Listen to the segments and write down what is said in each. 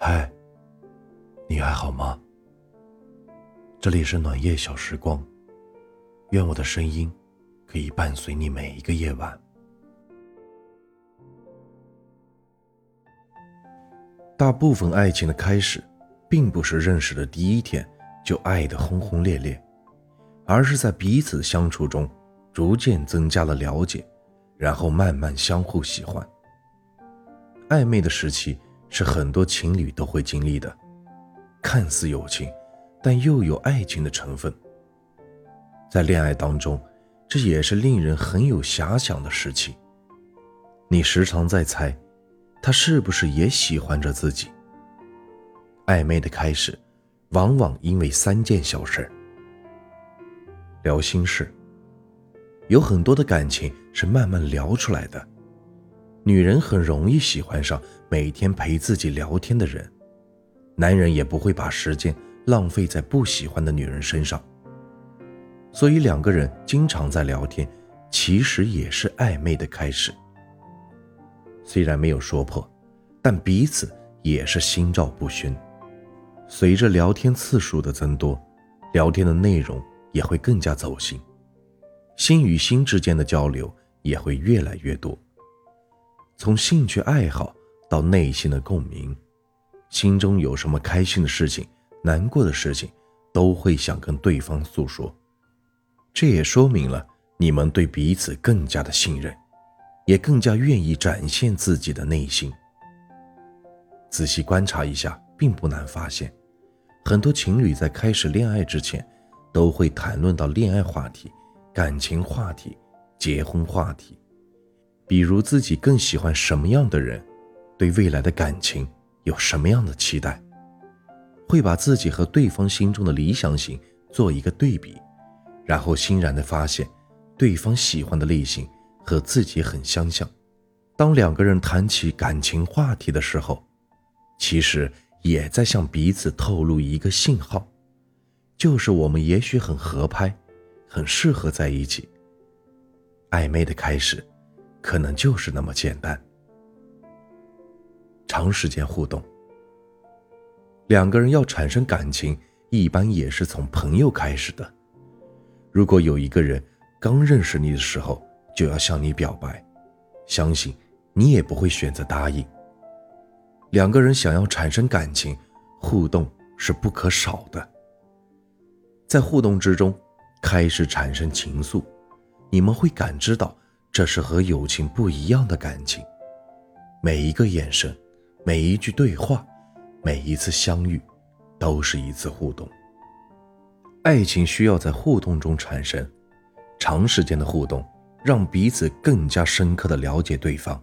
嗨，你还好吗？这里是暖夜小时光，愿我的声音可以伴随你每一个夜晚。大部分爱情的开始，并不是认识的第一天就爱得轰轰烈烈，而是在彼此相处中，逐渐增加了了解，然后慢慢相互喜欢。暧昧的时期是很多情侣都会经历的，看似友情，但又有爱情的成分。在恋爱当中，这也是令人很有遐想的时期。你时常在猜，他是不是也喜欢着自己？暧昧的开始，往往因为三件小事：聊心事。有很多的感情是慢慢聊出来的。女人很容易喜欢上每天陪自己聊天的人，男人也不会把时间浪费在不喜欢的女人身上。所以两个人经常在聊天，其实也是暧昧的开始。虽然没有说破，但彼此也是心照不宣。随着聊天次数的增多，聊天的内容也会更加走心，心与心之间的交流也会越来越多。从兴趣爱好到内心的共鸣，心中有什么开心的事情、难过的事情，都会想跟对方诉说。这也说明了你们对彼此更加的信任，也更加愿意展现自己的内心。仔细观察一下，并不难发现，很多情侣在开始恋爱之前，都会谈论到恋爱话题、感情话题、结婚话题。比如自己更喜欢什么样的人，对未来的感情有什么样的期待，会把自己和对方心中的理想型做一个对比，然后欣然的发现，对方喜欢的类型和自己很相像。当两个人谈起感情话题的时候，其实也在向彼此透露一个信号，就是我们也许很合拍，很适合在一起。暧昧的开始。可能就是那么简单。长时间互动，两个人要产生感情，一般也是从朋友开始的。如果有一个人刚认识你的时候就要向你表白，相信你也不会选择答应。两个人想要产生感情，互动是不可少的。在互动之中，开始产生情愫，你们会感知到。这是和友情不一样的感情，每一个眼神，每一句对话，每一次相遇，都是一次互动。爱情需要在互动中产生，长时间的互动让彼此更加深刻的了解对方，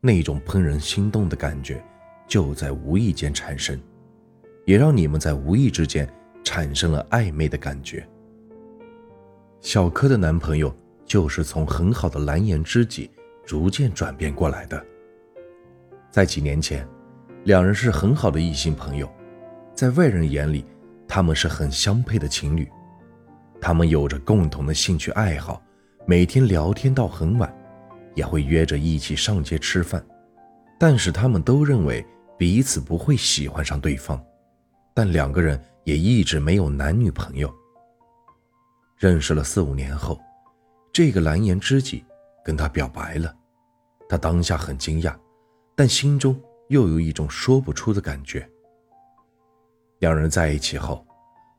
那种怦然心动的感觉就在无意间产生，也让你们在无意之间产生了暧昧的感觉。小柯的男朋友。就是从很好的蓝颜知己逐渐转变过来的。在几年前，两人是很好的异性朋友，在外人眼里，他们是很相配的情侣。他们有着共同的兴趣爱好，每天聊天到很晚，也会约着一起上街吃饭。但是他们都认为彼此不会喜欢上对方，但两个人也一直没有男女朋友。认识了四五年后。这个蓝颜知己跟他表白了，他当下很惊讶，但心中又有一种说不出的感觉。两人在一起后，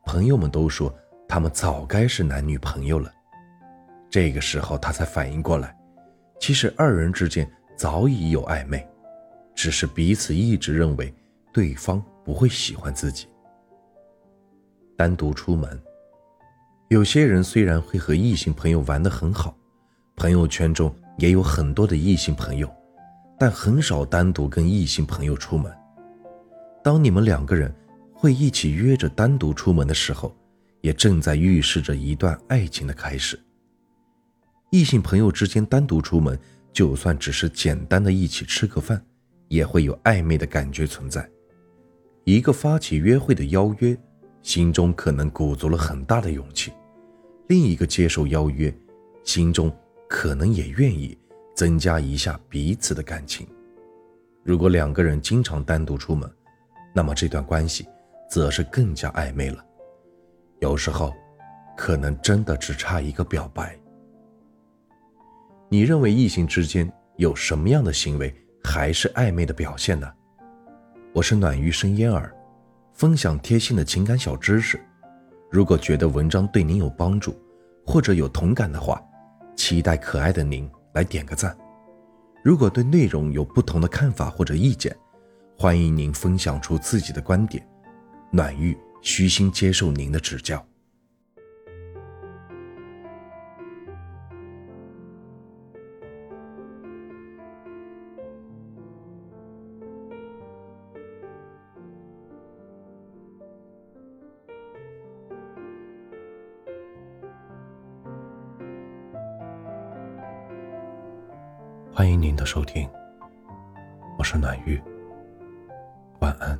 朋友们都说他们早该是男女朋友了。这个时候他才反应过来，其实二人之间早已有暧昧，只是彼此一直认为对方不会喜欢自己。单独出门。有些人虽然会和异性朋友玩得很好，朋友圈中也有很多的异性朋友，但很少单独跟异性朋友出门。当你们两个人会一起约着单独出门的时候，也正在预示着一段爱情的开始。异性朋友之间单独出门，就算只是简单的一起吃个饭，也会有暧昧的感觉存在。一个发起约会的邀约。心中可能鼓足了很大的勇气，另一个接受邀约，心中可能也愿意增加一下彼此的感情。如果两个人经常单独出门，那么这段关系则是更加暧昧了。有时候，可能真的只差一个表白。你认为异性之间有什么样的行为还是暧昧的表现呢？我是暖玉生烟儿，分享贴心的情感小知识。如果觉得文章对您有帮助，或者有同感的话，期待可爱的您来点个赞。如果对内容有不同的看法或者意见，欢迎您分享出自己的观点。暖玉虚心接受您的指教。欢迎您的收听，我是暖玉，晚安。